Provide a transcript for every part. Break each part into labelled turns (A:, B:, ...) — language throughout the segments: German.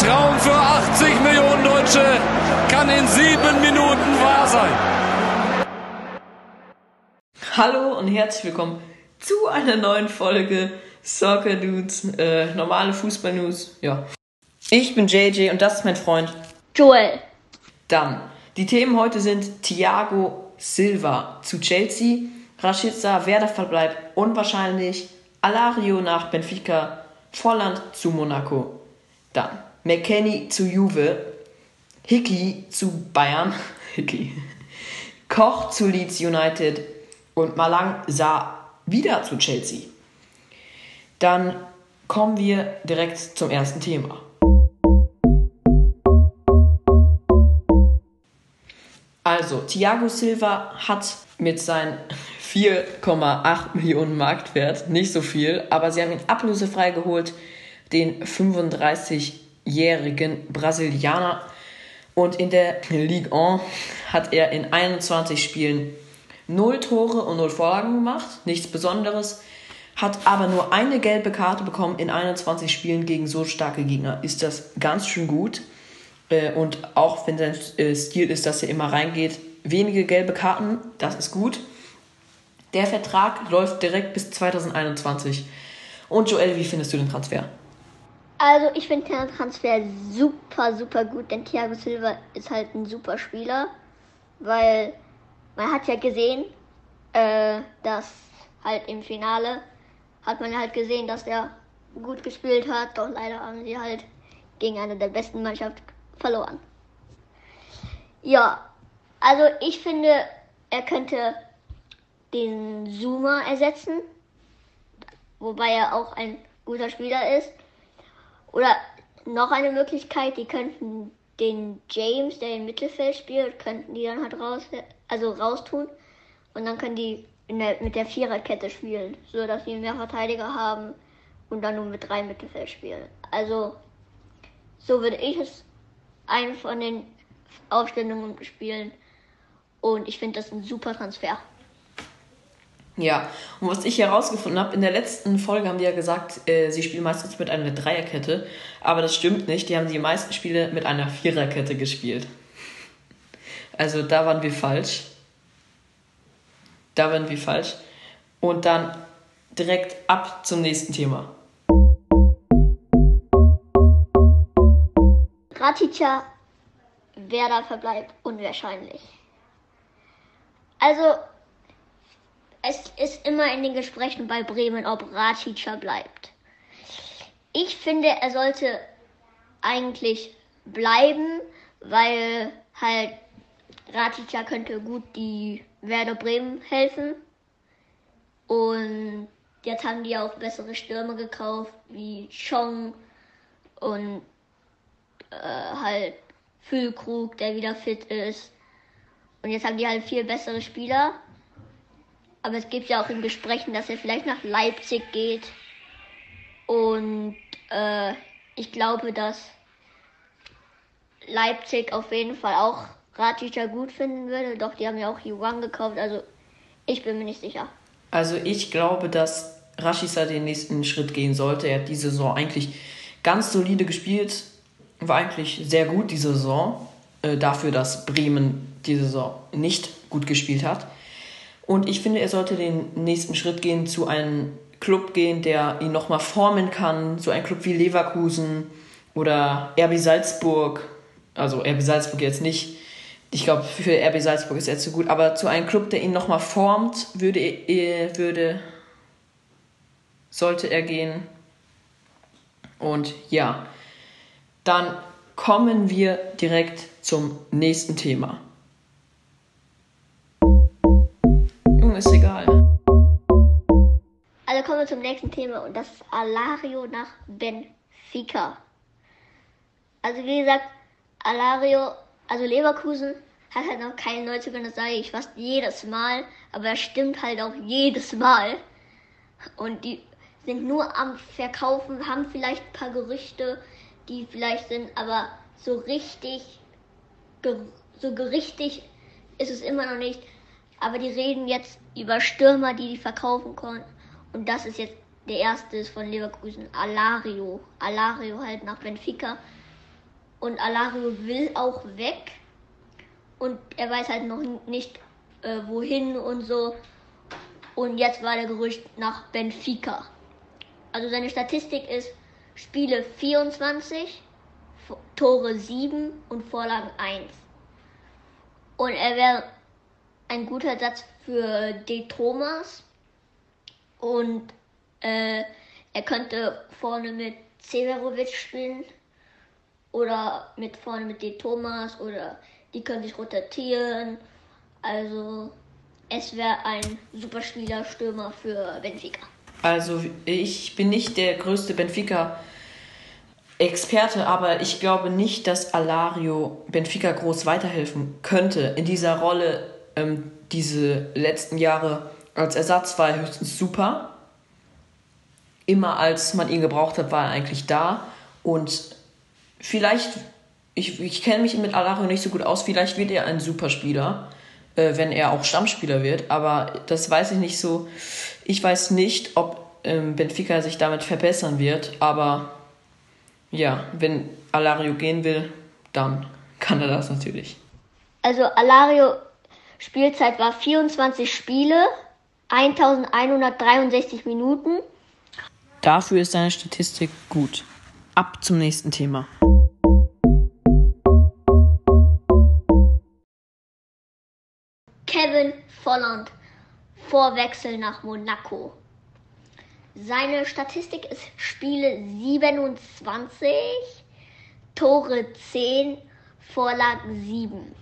A: Traum für 80 Millionen Deutsche kann in sieben Minuten wahr sein.
B: Hallo und herzlich willkommen zu einer neuen Folge Soccer Dudes, äh, normale Fußball-News. Ja. Ich bin JJ und das ist mein Freund
C: Joel.
B: Dann, die Themen heute sind Thiago Silva zu Chelsea, Rashica Werder verbleibt unwahrscheinlich, Alario nach Benfica, Volland zu Monaco. Dann, McKenny zu Juve, Hickey zu Bayern, Hickey, Koch zu Leeds United und Malang sah wieder zu Chelsea. Dann kommen wir direkt zum ersten Thema. Also, Thiago Silva hat mit seinen 4,8 Millionen Marktwert nicht so viel, aber sie haben ihn ablösefrei geholt, den 35-jährigen Brasilianer. Und in der Ligue 1 hat er in 21 Spielen 0 Tore und 0 Vorlagen gemacht, nichts Besonderes, hat aber nur eine gelbe Karte bekommen in 21 Spielen gegen so starke Gegner. Ist das ganz schön gut. Äh, und auch wenn sein äh, Stil ist, dass er immer reingeht, wenige gelbe Karten, das ist gut. Der Vertrag läuft direkt bis 2021. Und Joel, wie findest du den Transfer?
C: Also ich finde den Transfer super, super gut, denn Thiago Silva ist halt ein super Spieler, weil man hat ja gesehen, äh, dass halt im Finale hat man halt gesehen, dass er gut gespielt hat, doch leider haben sie halt gegen eine der besten Mannschaften verloren. Ja, also ich finde, er könnte den Zoomer ersetzen, wobei er auch ein guter Spieler ist. Oder noch eine Möglichkeit, die könnten den James, der im Mittelfeld spielt, könnten die dann halt raus, also raustun. Und dann können die der, mit der Viererkette spielen, so dass sie mehr Verteidiger haben und dann nur mit drei Mittelfeld spielen. Also so würde ich es einen von den Aufstellungen spielen. Und ich finde das ein super Transfer.
B: Ja, und was ich herausgefunden habe, in der letzten Folge haben die ja gesagt, äh, sie spielen meistens mit einer Dreierkette, aber das stimmt nicht, die haben die meisten Spiele mit einer Viererkette gespielt. Also da waren wir falsch. Da waren wir falsch. Und dann direkt ab zum nächsten Thema.
C: Ratica Werder verbleibt unwahrscheinlich. Also es ist immer in den Gesprächen bei Bremen, ob Ratica bleibt. Ich finde, er sollte eigentlich bleiben, weil halt Ratica könnte gut die Werder Bremen helfen. Und jetzt haben die auch bessere Stürme gekauft, wie Chong und äh, halt Füllkrug, der wieder fit ist. Und jetzt haben die halt viel bessere Spieler. Aber es gibt ja auch in Gesprächen, dass er vielleicht nach Leipzig geht. Und äh, ich glaube, dass Leipzig auf jeden Fall auch Ratica gut finden würde. Doch, die haben ja auch Yuan gekauft. Also ich bin mir nicht sicher.
B: Also ich glaube, dass Rashica den nächsten Schritt gehen sollte. Er hat die Saison eigentlich ganz solide gespielt. War eigentlich sehr gut, die Saison. Äh, dafür, dass Bremen die Saison nicht gut gespielt hat. Und ich finde, er sollte den nächsten Schritt gehen, zu einem Club gehen, der ihn nochmal formen kann. So ein Club wie Leverkusen oder RB Salzburg. Also RB Salzburg jetzt nicht. Ich glaube, für RB Salzburg ist er zu gut. Aber zu einem Club, der ihn nochmal formt, würde, er, würde, sollte er gehen. Und ja, dann kommen wir direkt zum nächsten Thema.
C: Also kommen wir zum nächsten Thema und das ist Alario nach Benfica. Also wie gesagt, Alario, also Leverkusen hat halt noch keine Neuzugänge, das sage ich fast jedes Mal, aber das stimmt halt auch jedes Mal. Und die sind nur am Verkaufen, haben vielleicht ein paar Gerüchte, die vielleicht sind, aber so richtig, so richtig ist es immer noch nicht. Aber die reden jetzt über Stürmer, die die verkaufen können. Und das ist jetzt der erste von Leverkusen, Alario. Alario halt nach Benfica. Und Alario will auch weg. Und er weiß halt noch nicht, äh, wohin und so. Und jetzt war der Gerücht nach Benfica. Also seine Statistik ist Spiele 24, Tore 7 und Vorlagen 1. Und er wäre ein guter Satz für De Thomas. Und äh, er könnte vorne mit Severovic spielen. Oder mit vorne mit De Thomas. Oder die können sich rotieren. Also es wäre ein super Spieler, Stürmer für Benfica.
B: Also ich bin nicht der größte Benfica Experte, aber ich glaube nicht, dass Alario Benfica groß weiterhelfen könnte. In dieser Rolle ähm, diese letzten Jahre als Ersatz war er höchstens super. Immer als man ihn gebraucht hat, war er eigentlich da. Und vielleicht, ich, ich kenne mich mit Alario nicht so gut aus, vielleicht wird er ein Superspieler, äh, wenn er auch Stammspieler wird. Aber das weiß ich nicht so. Ich weiß nicht, ob ähm, Benfica sich damit verbessern wird, aber ja, wenn Alario gehen will, dann kann er das natürlich.
C: Also Alario Spielzeit war 24 Spiele, 1163 Minuten.
B: Dafür ist seine Statistik gut. Ab zum nächsten Thema.
C: Kevin Volland, Vorwechsel nach Monaco. Seine Statistik ist Spiele 27, Tore 10, Vorlagen 7.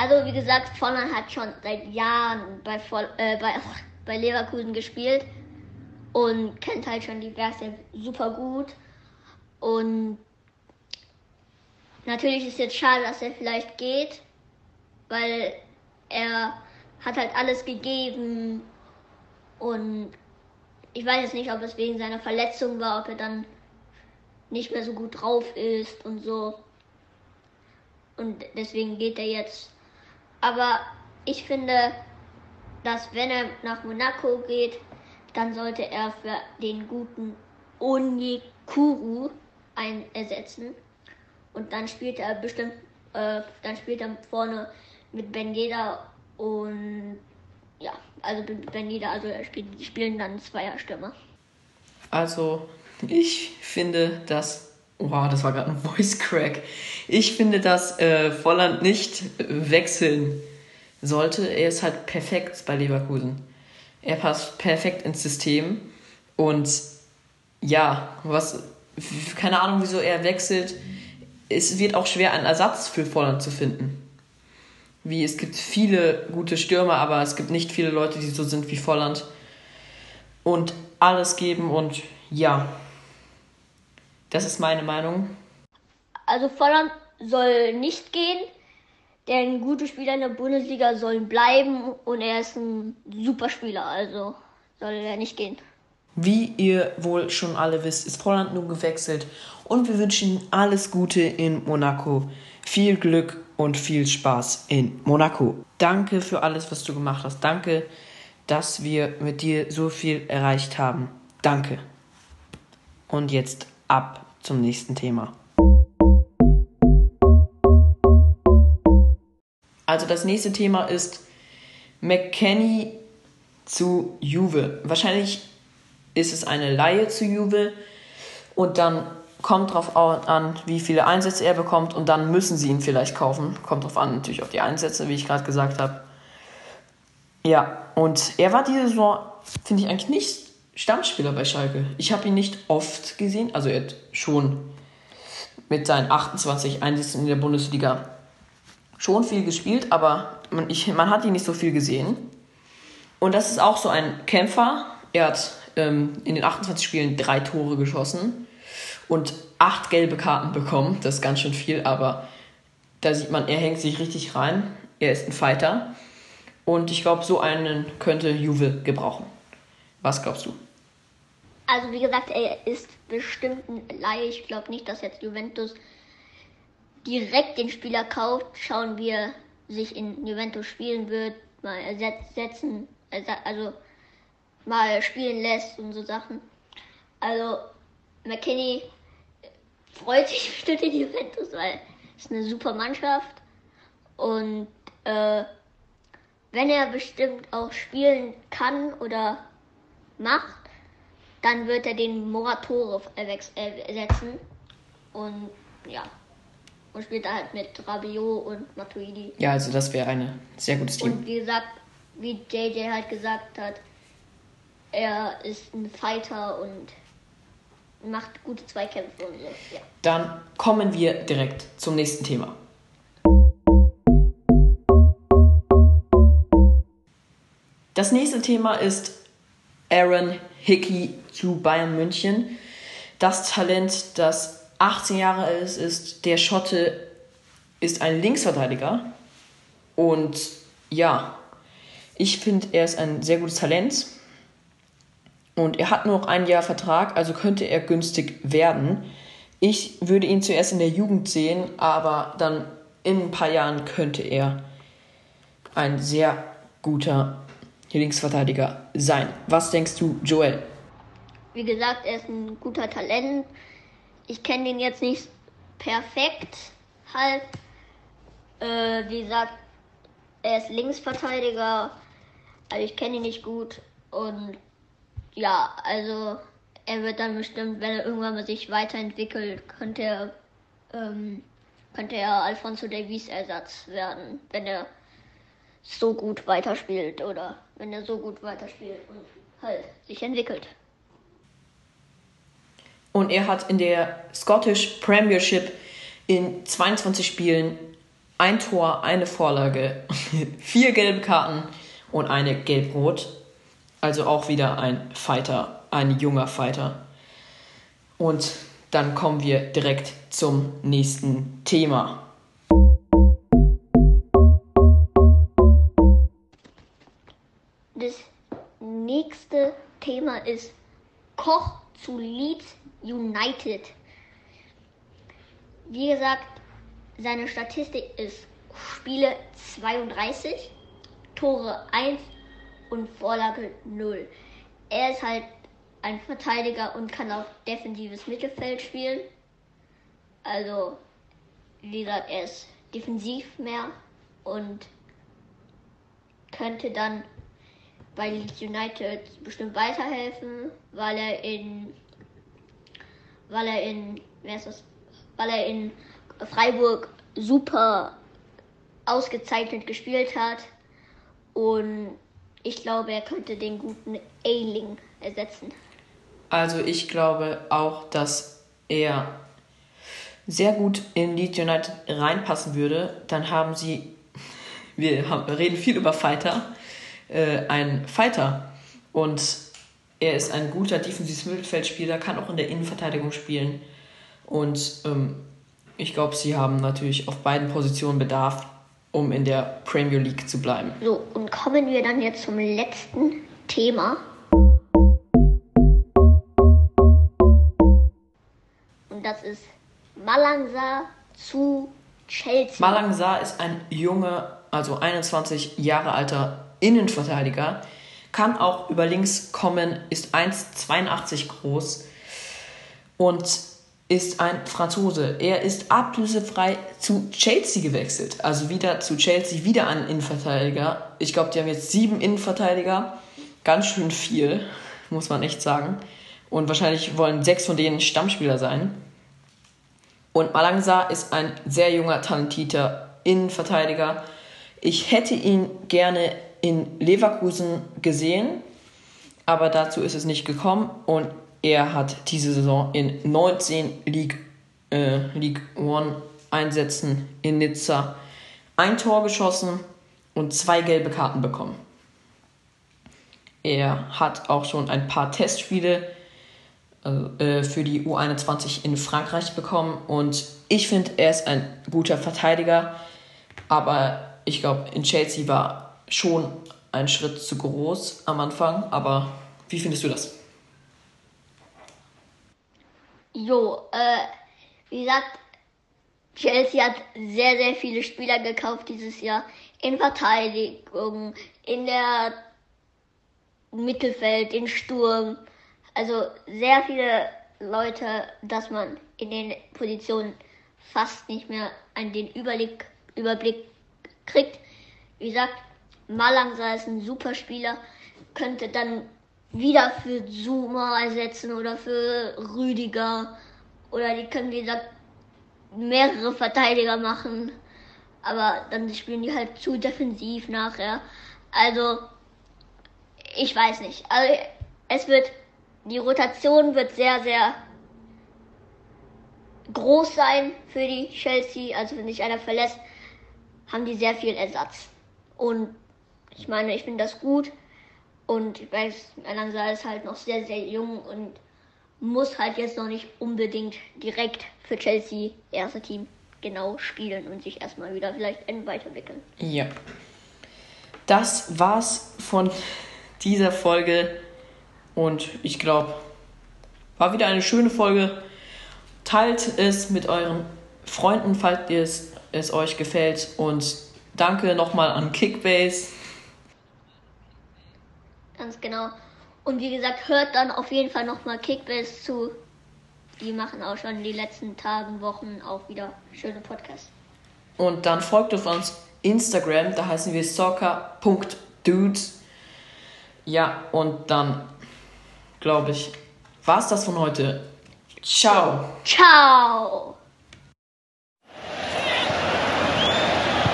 C: Also wie gesagt, Volland hat schon seit Jahren bei, äh, bei, bei Leverkusen gespielt und kennt halt schon die Werke super gut. Und natürlich ist jetzt schade, dass er vielleicht geht, weil er hat halt alles gegeben und ich weiß jetzt nicht, ob es wegen seiner Verletzung war, ob er dann nicht mehr so gut drauf ist und so. Und deswegen geht er jetzt. Aber ich finde, dass wenn er nach Monaco geht, dann sollte er für den guten Onyekuru ersetzen. Und dann spielt er bestimmt, äh, dann spielt er vorne mit Ben Yedder und ja, also wenn jeder, also spielt, die spielen dann Zweierstürmer.
B: Also, ich finde, dass. Wow, das war gerade ein Voice Crack. Ich finde, dass äh, Volland nicht wechseln sollte. Er ist halt perfekt bei Leverkusen. Er passt perfekt ins System. Und ja, was. Keine Ahnung, wieso er wechselt. Es wird auch schwer, einen Ersatz für Volland zu finden wie es gibt viele gute Stürmer, aber es gibt nicht viele Leute, die so sind wie Volland und alles geben und ja, das ist meine Meinung.
C: Also Volland soll nicht gehen, denn gute Spieler in der Bundesliga sollen bleiben und er ist ein super Spieler, also soll er nicht gehen.
B: Wie ihr wohl schon alle wisst, ist Volland nun gewechselt und wir wünschen ihm alles Gute in Monaco. Viel Glück und viel Spaß in Monaco. Danke für alles, was du gemacht hast. Danke, dass wir mit dir so viel erreicht haben. Danke. Und jetzt ab zum nächsten Thema. Also das nächste Thema ist McKenny zu Juve. Wahrscheinlich ist es eine Laie zu Juve und dann kommt drauf an, wie viele Einsätze er bekommt und dann müssen sie ihn vielleicht kaufen. Kommt drauf an, natürlich auf die Einsätze, wie ich gerade gesagt habe. Ja, und er war diese Saison, finde ich eigentlich nicht Stammspieler bei Schalke. Ich habe ihn nicht oft gesehen, also er hat schon mit seinen 28 Einsätzen in der Bundesliga schon viel gespielt, aber man, ich, man hat ihn nicht so viel gesehen. Und das ist auch so ein Kämpfer. Er hat ähm, in den 28 Spielen drei Tore geschossen und acht gelbe Karten bekommen. Das ist ganz schön viel, aber da sieht man, er hängt sich richtig rein. Er ist ein Fighter. Und ich glaube, so einen könnte Juve gebrauchen. Was glaubst du?
C: Also wie gesagt, er ist bestimmt ein Laie. Ich glaube nicht, dass jetzt Juventus direkt den Spieler kauft. Schauen, wie er sich in Juventus spielen wird. Mal ersetzen, also mal spielen lässt und so Sachen. Also McKinney freut sich bestimmt in Juventus, weil es ist eine super Mannschaft. Und äh, wenn er bestimmt auch spielen kann oder macht, dann wird er den Moratore ersetzen. Und ja. Und spielt da halt mit Rabiot und Matuidi.
B: Ja, also das wäre ein sehr gutes Team.
C: Und wie gesagt, wie JJ halt gesagt hat, er ist ein Fighter und macht gute Zweikämpfe und so. Ja.
B: Dann kommen wir direkt zum nächsten Thema. Das nächste Thema ist Aaron Hickey zu Bayern München. Das Talent, das 18 Jahre alt ist, ist der Schotte, ist ein Linksverteidiger. Und ja, ich finde, er ist ein sehr gutes Talent. Und er hat nur noch ein Jahr Vertrag, also könnte er günstig werden. Ich würde ihn zuerst in der Jugend sehen, aber dann in ein paar Jahren könnte er ein sehr guter Linksverteidiger sein. Was denkst du, Joel?
C: Wie gesagt, er ist ein guter Talent. Ich kenne den jetzt nicht perfekt halt. Äh, wie gesagt, er ist Linksverteidiger. Also ich kenne ihn nicht gut. Und ja, also er wird dann bestimmt, wenn er irgendwann mal sich weiterentwickelt, könnte er, ähm, könnte er Alfonso Davies Ersatz werden, wenn er so gut weiterspielt oder wenn er so gut weiterspielt und halt sich entwickelt.
B: Und er hat in der Scottish Premiership in 22 Spielen ein Tor, eine Vorlage, vier gelbe Karten und eine gelb-rot. Also auch wieder ein Fighter, ein junger Fighter. Und dann kommen wir direkt zum nächsten Thema.
C: Nächste Thema ist Koch zu Leeds United. Wie gesagt, seine Statistik ist Spiele 32, Tore 1 und Vorlage 0. Er ist halt ein Verteidiger und kann auch defensives Mittelfeld spielen. Also, wie gesagt, er ist defensiv mehr und könnte dann bei Leeds United bestimmt weiterhelfen, weil er in weil er in wer ist das? weil er in Freiburg super ausgezeichnet gespielt hat und ich glaube, er könnte den guten Ailing ersetzen.
B: Also ich glaube auch, dass er sehr gut in Leeds United reinpassen würde. Dann haben sie, wir, haben, reden viel über Fighter, äh, ein Fighter und er ist ein guter defensives Mittelfeldspieler, kann auch in der Innenverteidigung spielen und ähm, ich glaube, sie haben natürlich auf beiden Positionen Bedarf um in der Premier League zu bleiben.
C: So, und kommen wir dann jetzt zum letzten Thema. Und das ist Malangsa zu Chelsea.
B: Malangsa ist ein junger, also 21 Jahre alter Innenverteidiger, kann auch über links kommen, ist 1,82 groß und ist ein Franzose. Er ist ablösefrei zu Chelsea gewechselt. Also wieder zu Chelsea, wieder ein Innenverteidiger. Ich glaube, die haben jetzt sieben Innenverteidiger. Ganz schön viel, muss man echt sagen. Und wahrscheinlich wollen sechs von denen Stammspieler sein. Und Malangsa ist ein sehr junger, talentierter Innenverteidiger. Ich hätte ihn gerne in Leverkusen gesehen, aber dazu ist es nicht gekommen. Und er hat diese Saison in 19 League, äh, League One Einsätzen in Nizza ein Tor geschossen und zwei gelbe Karten bekommen. Er hat auch schon ein paar Testspiele äh, für die U21 in Frankreich bekommen und ich finde, er ist ein guter Verteidiger, aber ich glaube, in Chelsea war schon ein Schritt zu groß am Anfang, aber wie findest du das?
C: Jo, äh, wie gesagt, Chelsea hat sehr, sehr viele Spieler gekauft dieses Jahr. In Verteidigung, in der Mittelfeld, in Sturm. Also sehr viele Leute, dass man in den Positionen fast nicht mehr an den Überblick, Überblick kriegt. Wie gesagt, Malangsa ist ein super Spieler, könnte dann wieder für Zuma ersetzen oder für Rüdiger. Oder die können, wie gesagt, mehrere Verteidiger machen. Aber dann spielen die halt zu defensiv nachher. Also, ich weiß nicht. Also, es wird, die Rotation wird sehr, sehr groß sein für die Chelsea. Also, wenn sich einer verlässt, haben die sehr viel Ersatz. Und ich meine, ich finde das gut. Und ich weiß, Alansa ist halt noch sehr, sehr jung und muss halt jetzt noch nicht unbedingt direkt für Chelsea erste Team genau spielen und sich erstmal wieder vielleicht weiterentwickeln.
B: Ja. Das war's von dieser Folge und ich glaube, war wieder eine schöne Folge. Teilt es mit euren Freunden, falls es, es euch gefällt und danke nochmal an Kickbase
C: Ganz genau. Und wie gesagt, hört dann auf jeden Fall nochmal Kickbase zu. Die machen auch schon die letzten Tagen, Wochen auch wieder schöne Podcasts.
B: Und dann folgt auf uns Instagram, da heißen wir soccer.dudes. Ja, und dann, glaube ich, war es das von heute. Ciao.
C: Ciao.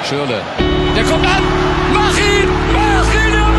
A: Schürle. Der kommt an. Mach ihn! Mach ihn!